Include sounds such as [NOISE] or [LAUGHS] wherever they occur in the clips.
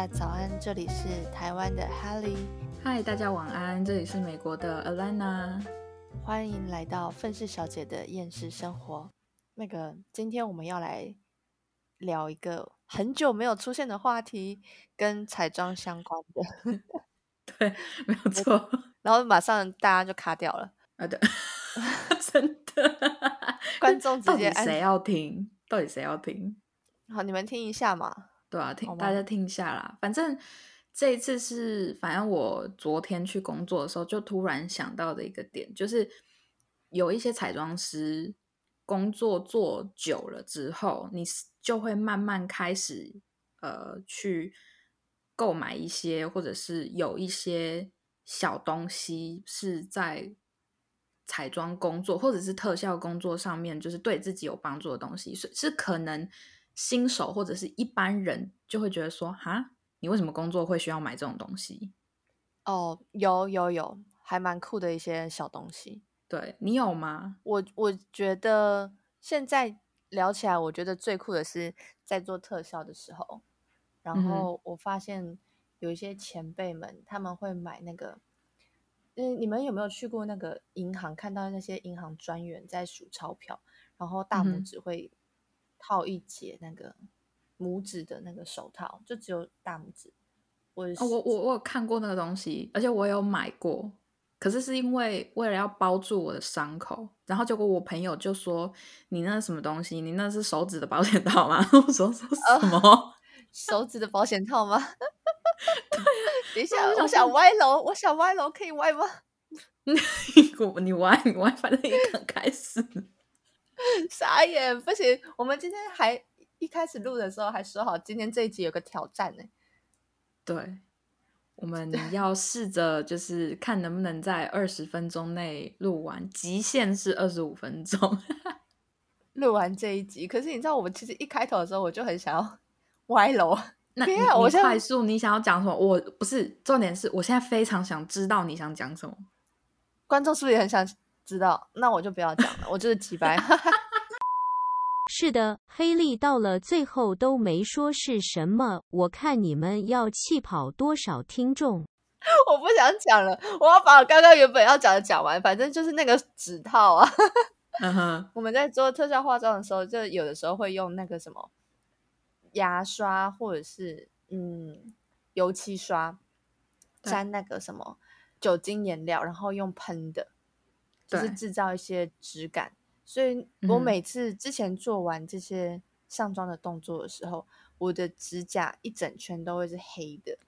家早安，这里是台湾的 Helly，嗨，大家晚安，这里是美国的 Alana，欢迎来到愤世小姐的厌世生活。那个，今天我们要来聊一个很久没有出现的话题，跟彩妆相关的。[LAUGHS] 对，没有错。然后马上大家就卡掉了。啊，对，[LAUGHS] 真的，观众直接按谁要听？到底谁要听？好，你们听一下嘛。对啊，听大家听一下啦。反正这一次是，反正我昨天去工作的时候，就突然想到的一个点，就是有一些彩妆师工作做久了之后，你就会慢慢开始呃去购买一些，或者是有一些小东西是在彩妆工作或者是特效工作上面，就是对自己有帮助的东西，是是可能。新手或者是一般人就会觉得说：“哈，你为什么工作会需要买这种东西？”哦，有有有，还蛮酷的一些小东西。对你有吗？我我觉得现在聊起来，我觉得最酷的是在做特效的时候，然后我发现有一些前辈们他们会买那个，嗯，你们有没有去过那个银行，看到那些银行专员在数钞票，然后大拇指会。套一节那个拇指的那个手套，就只有大拇指。我我我我有看过那个东西，而且我有买过。可是是因为为了要包住我的伤口，然后结果我朋友就说：“你那什么东西？你那是手指的保险套吗？” [LAUGHS] 我说：“什么？手指的保险套吗？”等一下，我想歪楼，我想歪楼，可以歪吗？我 [LAUGHS] 你歪你歪，反正也刚开始。傻眼，不行！我们今天还一开始录的时候还说好，今天这一集有个挑战呢。对，我们要 [LAUGHS] 试着就是看能不能在二十分钟内录完，极限是二十五分钟 [LAUGHS] 录完这一集。可是你知道，我们其实一开头的时候我就很想要 [LAUGHS] 歪楼。那你快速，你想要讲什么？我不是重点是，我现在非常想知道你想讲什么。观众是不是也很想？知道，那我就不要讲了，我就是几白。[LAUGHS] 是的，黑利到了最后都没说是什么，我看你们要气跑多少听众。[LAUGHS] 我不想讲了，我要把我刚刚原本要讲的讲完。反正就是那个指套啊。[LAUGHS] 嗯哼，我们在做特效化妆的时候，就有的时候会用那个什么牙刷，或者是嗯油漆刷沾那个什么酒精颜料，然后用喷的。就是制造一些质感，所以我每次之前做完这些上妆的动作的时候，我的指甲一整圈都会是黑的，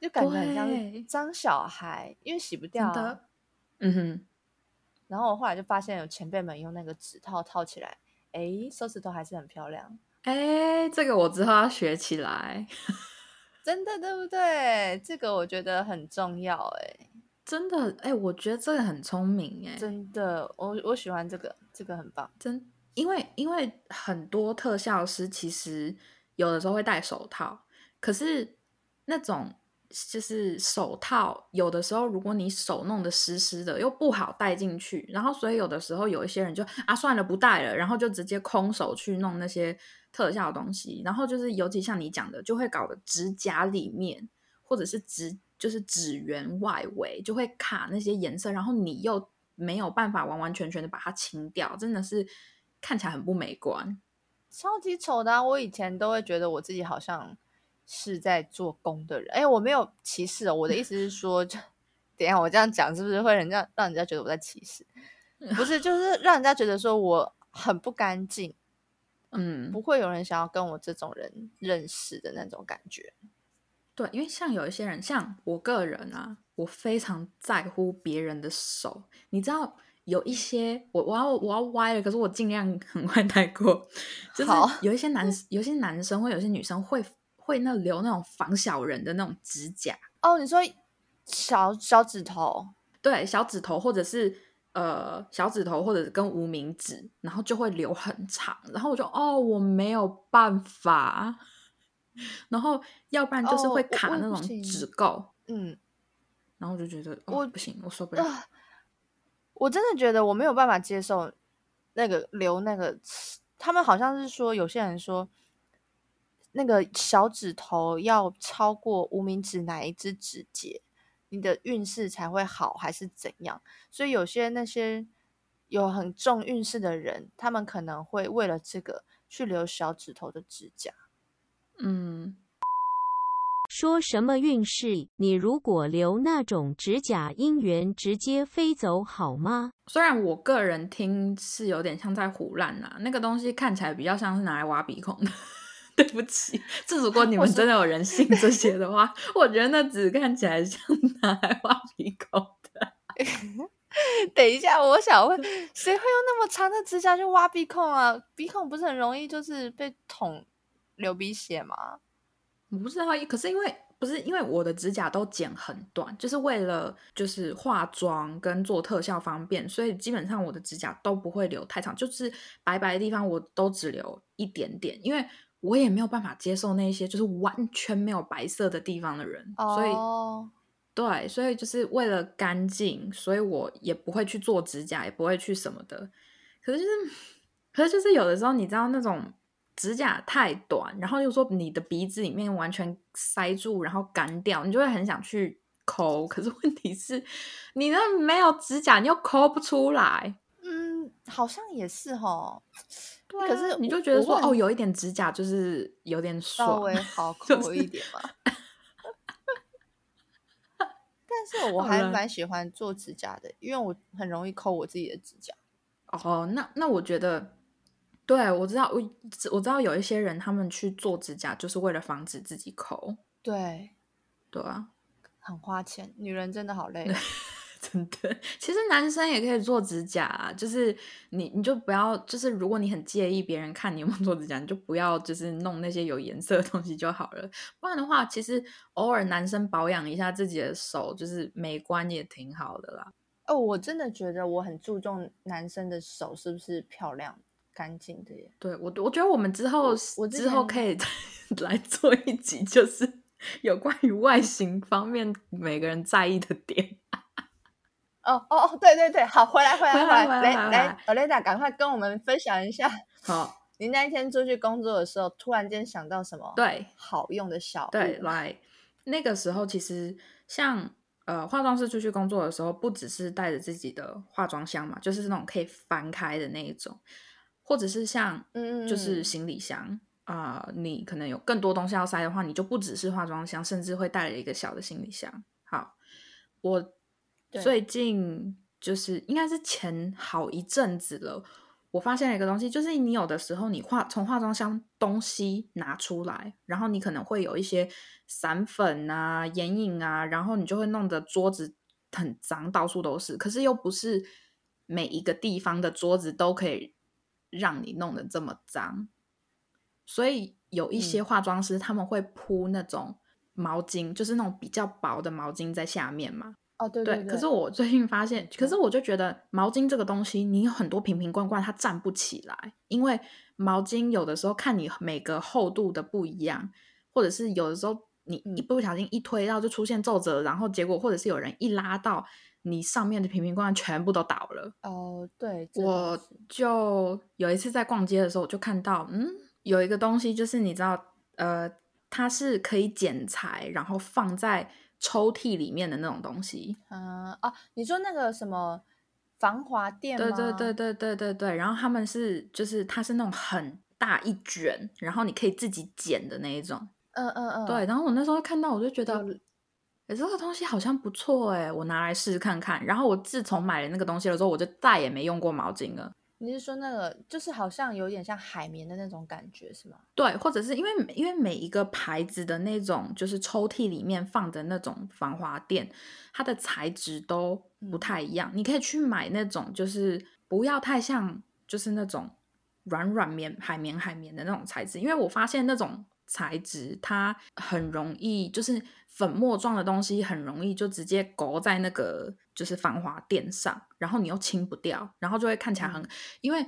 就感觉很像脏小孩，因为洗不掉。嗯哼。然后我后来就发现有前辈们用那个指套套起来，哎，手指头还是很漂亮。哎，这个我之后要学起来。[LAUGHS] 真的对不对？这个我觉得很重要，哎。真的哎，我觉得这个很聪明哎，真的，我我喜欢这个，这个很棒。真，因为因为很多特效师其实有的时候会戴手套，可是那种就是手套有的时候如果你手弄得湿湿的又不好戴进去，然后所以有的时候有一些人就啊算了不戴了，然后就直接空手去弄那些特效东西，然后就是尤其像你讲的，就会搞得指甲里面或者是指。就是指缘外围就会卡那些颜色，然后你又没有办法完完全全的把它清掉，真的是看起来很不美观，超级丑的。我以前都会觉得我自己好像是在做工的人，哎，我没有歧视哦。我的意思是说，就等下我这样讲是不是会人家让人家觉得我在歧视？不是，就是让人家觉得说我很不干净，嗯，不会有人想要跟我这种人认识的那种感觉。对，因为像有一些人，像我个人啊，我非常在乎别人的手。你知道，有一些我我要我要歪了，可是我尽量很快带过。就是有一些男有一些男生或有些女生会会那留那种防小人的那种指甲。哦，你说小小指头？对，小指头或者是呃小指头或者跟无名指，然后就会留很长。然后我就哦，我没有办法。然后，要不然就是会卡那种指垢，嗯，然后我就觉得我不行，我受不了。我真的觉得我没有办法接受那个留那个，他们好像是说有些人说那个小指头要超过无名指哪一只指节，你的运势才会好，还是怎样？所以有些那些有很重运势的人，他们可能会为了这个去留小指头的指甲。嗯，说什么运势？你如果留那种指甲，姻缘直接飞走好吗？虽然我个人听是有点像在胡乱啊，那个东西看起来比较像是拿来挖鼻孔的。[LAUGHS] 对不起，这如果你们真的有人信这些的话，[LAUGHS] 我觉得那只看起来像拿来挖鼻孔的。[LAUGHS] 等一下，我想问，谁会用那么长的指甲去挖鼻孔啊？鼻孔不是很容易就是被捅流鼻血吗？我不知道，可是因为不是因为我的指甲都剪很短，就是为了就是化妆跟做特效方便，所以基本上我的指甲都不会留太长，就是白白的地方我都只留一点点，因为。我也没有办法接受那些就是完全没有白色的地方的人，所以对，所以就是为了干净，所以我也不会去做指甲，也不会去什么的。可是就是，[LAUGHS] 可是就是有的时候，你知道那种指甲太短，然后又说你的鼻子里面完全塞住，然后干掉，你就会很想去抠。可是问题是，你那没有指甲，你又抠不出来。嗯，好像也是哈。可是你就觉得说哦，有一点指甲就是有点稍微好抠一点嘛。[LAUGHS] 但是我还蛮喜欢做指甲的，因为我很容易抠我自己的指甲。哦，那那我觉得，对我知道我我知道有一些人他们去做指甲就是为了防止自己抠。对，对啊，很花钱，女人真的好累。[LAUGHS] 真的，其实男生也可以做指甲，啊，就是你你就不要，就是如果你很介意别人看你有没有做指甲，你就不要就是弄那些有颜色的东西就好了。不然的话，其实偶尔男生保养一下自己的手，就是美观也挺好的啦。哦，我真的觉得我很注重男生的手是不是漂亮干净的耶。对我，我觉得我们之后我之后可以 [LAUGHS] 来做一集，就是有关于外形方面每个人在意的点。[LAUGHS] 哦哦哦，对对对，好，回来回来回来，来来 o l e d a 赶快跟我们分享一下。好，[LAUGHS] 你那一天出去工作的时候，突然间想到什么？对，好用的小对，来，那个时候其实像呃，化妆师出去工作的时候，不只是带着自己的化妆箱嘛，就是那种可以翻开的那一种，或者是像嗯，就是行李箱啊，你可能有更多东西要塞的话，你就不只是化妆箱，甚至会带了一个小的行李箱。好，我。最近就是应该是前好一阵子了，我发现了一个东西，就是你有的时候你化从化妆箱东西拿出来，然后你可能会有一些散粉啊、眼影啊，然后你就会弄得桌子很脏，到处都是。可是又不是每一个地方的桌子都可以让你弄得这么脏，所以有一些化妆师他们会铺那种毛巾，就是那种比较薄的毛巾在下面嘛。哦，对对，可是我最近发现，[LAUGHS] 可是我就觉得毛巾这个东西，你很多瓶瓶罐罐它站不起来，因为毛巾有的时候看你每个厚度的不一样，或者是有的时候你一不小心一推到就出现皱褶，然后结果或者是有人一拉到你上面的瓶瓶罐罐全部都倒了。哦，对，我就有一次在逛街的时候，我就看到，嗯，有一个东西就是你知道，呃，它是可以剪裁，然后放在。抽屉里面的那种东西，嗯哦，你说那个什么防滑垫吗？对对对对对对对。然后他们是就是它是那种很大一卷，然后你可以自己剪的那一种。嗯嗯嗯。对，然后我那时候看到我就觉得，哎，这个东西好像不错哎，我拿来试试看看。然后我自从买了那个东西了之后，我就再也没用过毛巾了。你是说那个就是好像有点像海绵的那种感觉是吗？对，或者是因为因为每一个牌子的那种就是抽屉里面放的那种防滑垫，它的材质都不太一样。你可以去买那种就是不要太像就是那种软软棉海绵海绵的那种材质，因为我发现那种材质它很容易就是粉末状的东西很容易就直接勾在那个。就是防滑垫上，然后你又清不掉，然后就会看起来很，因为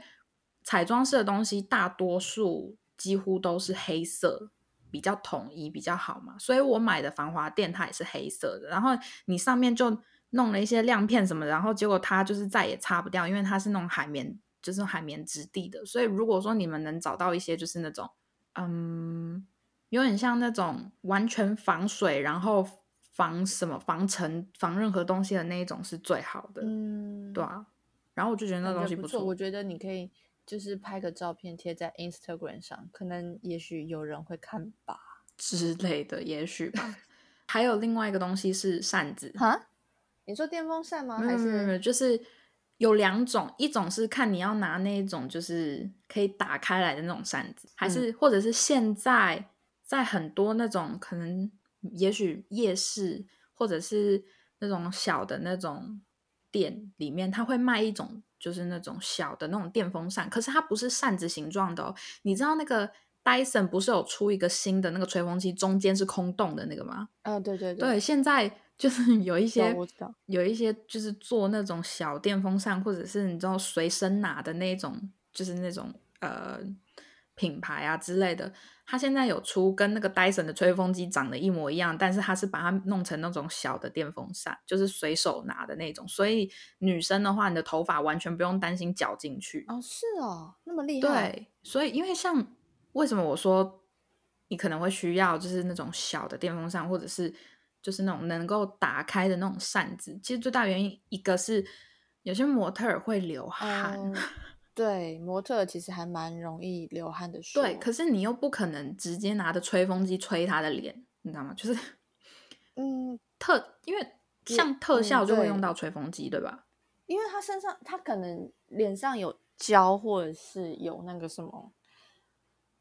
彩妆式的东西大多数几乎都是黑色，比较统一比较好嘛。所以我买的防滑垫它也是黑色的，然后你上面就弄了一些亮片什么，然后结果它就是再也擦不掉，因为它是那种海绵，就是海绵质地的。所以如果说你们能找到一些就是那种，嗯，有点像那种完全防水，然后防什么防尘、防任何东西的那一种是最好的。嗯，对啊，然后我就觉得那东西不错。我觉得你可以就是拍个照片贴在 Instagram 上，可能也许有人会看吧。之类的，也许吧。还有另外一个东西是扇子，哈，你说电风扇吗？还是就是有两种，一种是看你要拿那一种就是可以打开来的那种扇子，还是、或者是现在在很多那种可能也许夜市或者是那种小的那种店里面，他会卖一种就是那种小的那种电风扇，可是它不是扇子形状的哦。你知道那个 Dyson 不是有出一个新的那个吹风机，中间是空洞的那个吗？嗯、对对对，现在就是 [LAUGHS] 有一些有一些就是做那种小电风扇，或者是你知道随身拿的那种，就是那种呃品牌啊之类的。它现在有出跟那个 Dyson 的吹风机长得一模一样，但是它是把它弄成那种小的电风扇，就是随手拿的那种。所以女生的话，你的头发完全不用担心绞进去。哦，是哦，那么厉害。对，所以因为像为什么我说你可能会需要就是那种小的电风扇，或者是就是那种能够打开的那种扇子，其实最大原因一个是有些模特儿会流汗，嗯，对，模特其实还蛮容易流汗的。对，可是你又不可能直接拿着吹风机吹他的脸，你知道吗？就是嗯，特因为像特嗯效就会用到吹风机，对吧？因为他身上他可能脸上有胶或者是有那个什么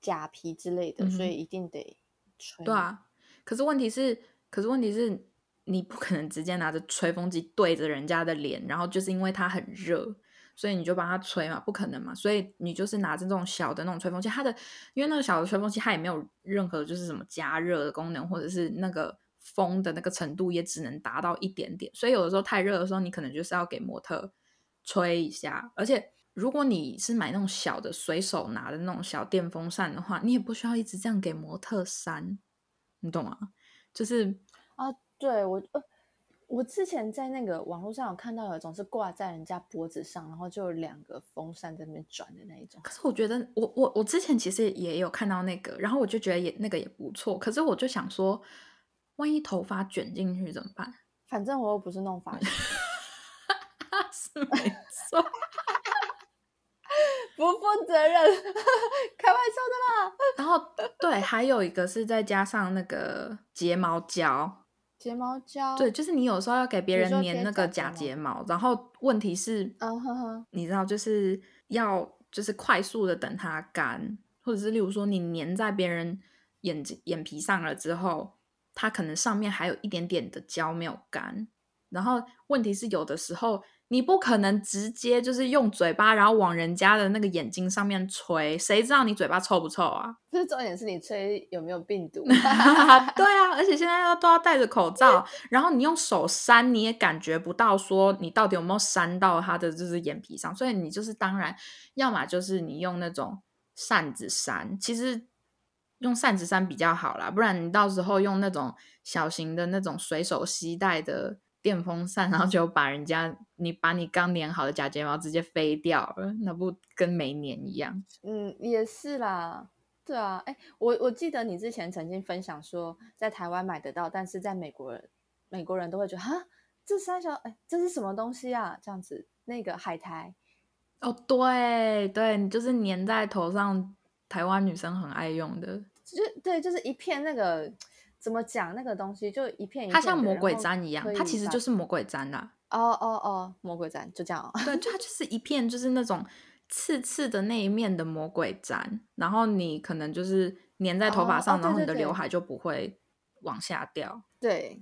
假皮之类的，嗯所以一定得吹。对，啊，可是问题是，可是问题是你不可能直接拿着吹风机对着人家的脸，然后就是因为他很热，所以你就帮它吹嘛，不可能嘛，所以你就是拿着这种小的那种吹风机，它的因为那个小的吹风机它也没有任何就是什么加热的功能，或者是那个风的那个程度也只能达到一点点，所以有的时候太热的时候，你可能就是要给模特吹一下，而且。如果你是买那种小的随手拿的那种小电风扇的话，你也不需要一直这样给模特扇，你懂吗？就是啊，对我，我之前在那个网络上有看到有一种是挂在人家脖子上，然后就有两个风扇在那边转的那一种。可是我觉得我我我之前其实也有看到那个，然后我就觉得也那个也不错。可是我就想说，万一头发卷进去怎么办？[LAUGHS] 反正我又不是弄发型，[LAUGHS] 是没错，[LAUGHS] 不负责任，开玩笑的啦。然后对，还有一个是再加上那个睫毛胶，睫毛胶，对，，就是你有时候要给别人粘那个假假睫睫毛，然后问题是，嗯呵呵，你知道，就是要就是快速的等它干，或者是例如说你粘在别人眼睛眼皮上了之后，它可能上面还有一点点的胶没有干，然后问题是有的时候你不可能直接就是用嘴巴然后往人家的那个眼睛上面吹，谁知道你嘴巴臭不臭啊？[LAUGHS] 不是重点是你吹有没有病毒？[LAUGHS] [LAUGHS] 对啊，而且现在要都要戴着口罩，然后你用手扇，你也感觉不到说你到底有没有扇到他的就是眼皮上，所以你就是当然，要么就是你用那种扇子扇，其实用扇子扇比较好啦，不然你到时候用那种小型的那种随手携带的电风扇，然后就把人家你把你刚粘好的假睫毛直接飞掉了，那不跟没粘一样？嗯，也是啦。对啊，哎，我我记得你之前曾经分享说，在台湾买得到，但是在美国人美国人都会觉得哈，这三小哎，这是什么东西啊？这样子，那个海苔，哦，对对，你就是粘在头上，台湾女生很爱用的，就对，就是一片那个怎么讲那个东西，就一片一片它像魔鬼毡一样它其实就是魔鬼毡啦。哦哦哦，魔鬼毡就这样哦。对，就它就是一片就是那种刺刺的那一面的魔鬼毡，然后你可能就是粘在头发上，然后你的刘海就不会往下掉。对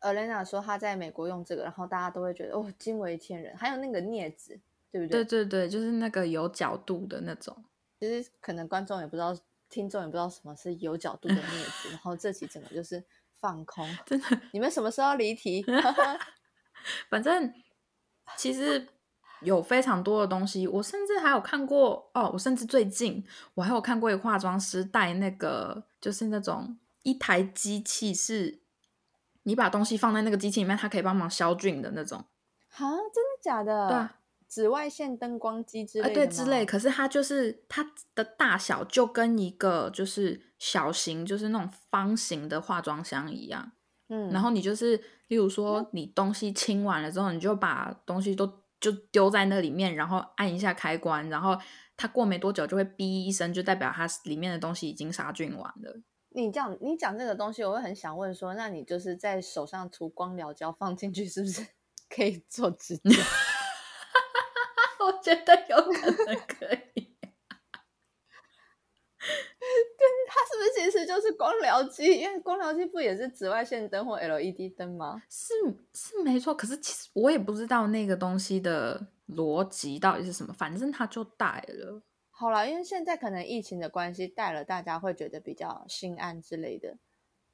，Elena 说她在美国用这个，然后大家都会觉得哦惊为天人。还有那个镊子，对不对对？对对，就是那个有角度的那种。其实可能观众也不知道，听众也不知道什么是有角度的镊子，然后这期整个就是放空。[LAUGHS] 真的，你们什么时候离题？[LAUGHS] [LAUGHS] 反正其实有非常多的东西，我甚至还有看过哦，我甚至最近我还有看过一个化妆师带那个，就是那种一台机器是，你把东西放在那个机器里面，它可以帮忙消菌的那种。哈，真的假的？对啊，紫外线灯光机之啊，类的吗？对之类，可是它就是它的大小就跟一个就是小型，就是那种方形的化妆箱一样。嗯，然后你就是，例如说你东西清完了之后，你就把东西都就丢在那里面，然后按一下开关，然后它过没多久就会哔一声，就代表它里面的东西已经杀菌完了。你讲你讲这个东西，我会很想问说，那你就是在手上涂光疗胶放进去，是不是 [LAUGHS] 可以做指甲？我觉得有可能可以。它是不是其实就是光疗机？因为光疗机不也是紫外线灯或 LED 灯吗？是是没错，可是其实我也不知道那个东西的逻辑到底是什么，反正它就带了。好了，因为现在可能疫情的关系，戴了大家会觉得比较心安之类的。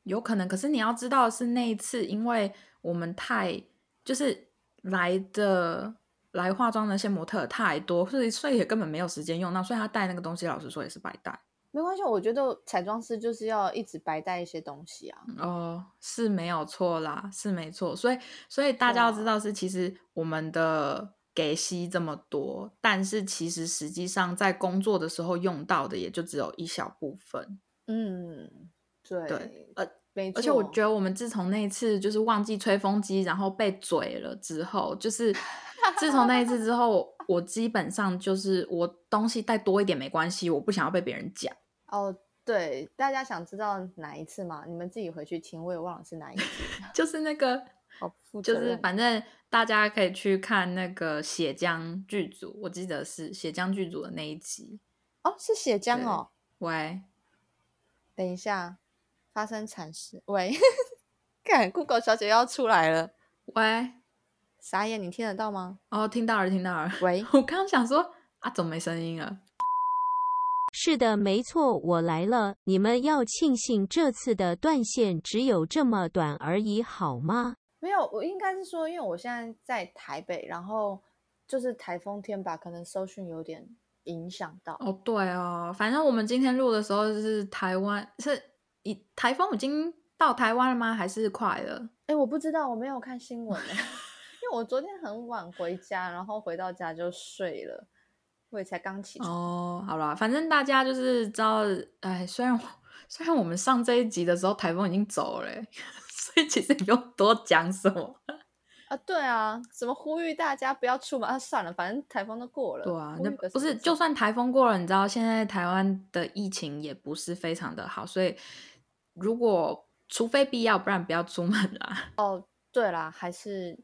有可能，可是你要知道的是那一次，因为我们太就是来的来化妆的那些模特太多，所以所以也根本没有时间用到，所以他带那个东西，老实说也是白带。没关系，我觉得彩妆师就是要一直白带一些东西啊。哦，是没有错啦，是没错。所以所以大家要知道是，其实我们的给息这么多，但是其实实际上在工作的时候用到的也就只有一小部分。嗯，对，对。而且我觉得我们自从那一次就是忘记吹风机，然后被嘴了之后，就是 [LAUGHS] 自从那一次之后，我基本上就是我东西带多一点没关系，我不想要被别人讲。哦，对，大家想知道哪一次吗？你们自己回去听，我也忘了是哪一次。[LAUGHS] 就是那个，就是反正大家可以去看那个血浆剧组，我记得是血浆剧组的那一集。哦，是血浆哦。喂，等一下，发生惨事。喂，[LAUGHS] 看 Google 小姐要出来了，喂，傻眼，你听得到吗？哦，听到了，听到了。喂，[LAUGHS] 我刚刚想说啊，怎么没声音了？是的，没错，我来了。你们要庆幸这次的断线只有这么短而已，好吗？没有，我应该是说，因为我现在在台北，然后就是台风天吧，可能搜讯有点影响到。哦，对哦，反正我们今天录的时候是台湾，是以台风已经到台湾了吗？还是快了？哎，我不知道，我没有看新闻 [LAUGHS] 为我昨天很晚回家，然后回到家就睡了，我也才刚起床。哦，好啦，反正大家就是知道，哎，虽然我虽然我们上这一集的时候台风已经走了欸，[LAUGHS] 所以其实也不用多讲什么。啊，对啊，怎么呼吁大家不要出门啊？算了，反正台风都过了。对啊，那不是就算台风过了，你知道现在台湾的疫情也不是非常的好，所以如果除非必要，不然不要出门啦。哦对啦，还是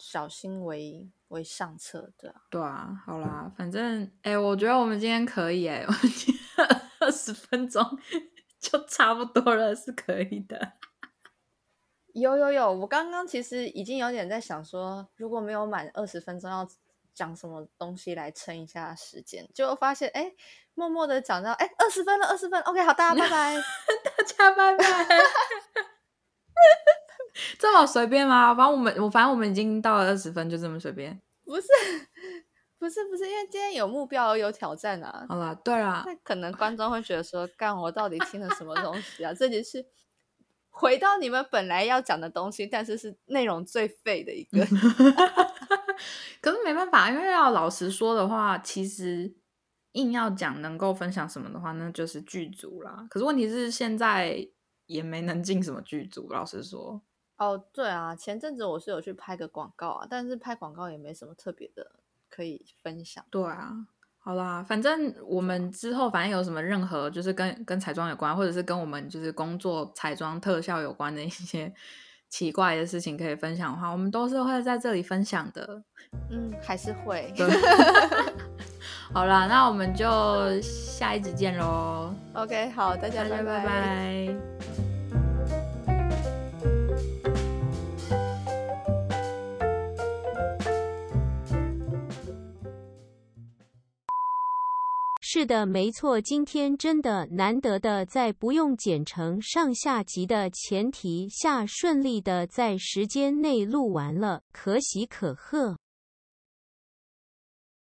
小心为为上策，对啊。对啊，好啦，反正哎、我觉得我们今天可以哎、我们今天二十分钟 [LAUGHS] 就差不多了，是可以的。有有有，我刚刚其实已经有点在想说，如果没有满二十分钟，要讲什么东西来撑一下时间，结果发现哎，默默的讲到哎二十分了，二十分，OK，好，大家拜拜。[LAUGHS] 大家拜拜。[LAUGHS] [LAUGHS] 这么随便吗？反正我们我反正我们已经到了二十分，就这么随便。不是不是不是，因为今天有目标有挑战啊，好了，对啦，那可能观众会觉得说，干我到底听了什么东西啊？这里是回到你们本来要讲的东西，但是是内容最废的一个。[LAUGHS] [LAUGHS] 可是没办法，因为要老实说的话，其实硬要讲能够分享什么的话，那就是剧组啦。可是问题是现在也没能进什么剧组，老实说。哦，对啊，前阵子我是有去拍个广告啊，但是拍广告也没什么特别的可以分享。对啊，好啦，反正我们之后反正有什么任何就是跟跟彩妆有关，或者是跟我们就是工作彩妆特效有关的一些 [LAUGHS] 奇怪的事情可以分享的话，我们都是会在这里分享的。嗯，还是会。对，[LAUGHS] [LAUGHS] 好啦，那我们就下一集见喽，OK，好，大家大家拜拜是的，没错，今天真的难得的在不用剪成上下集的前提下，顺利的在时间内录完了，可喜可贺。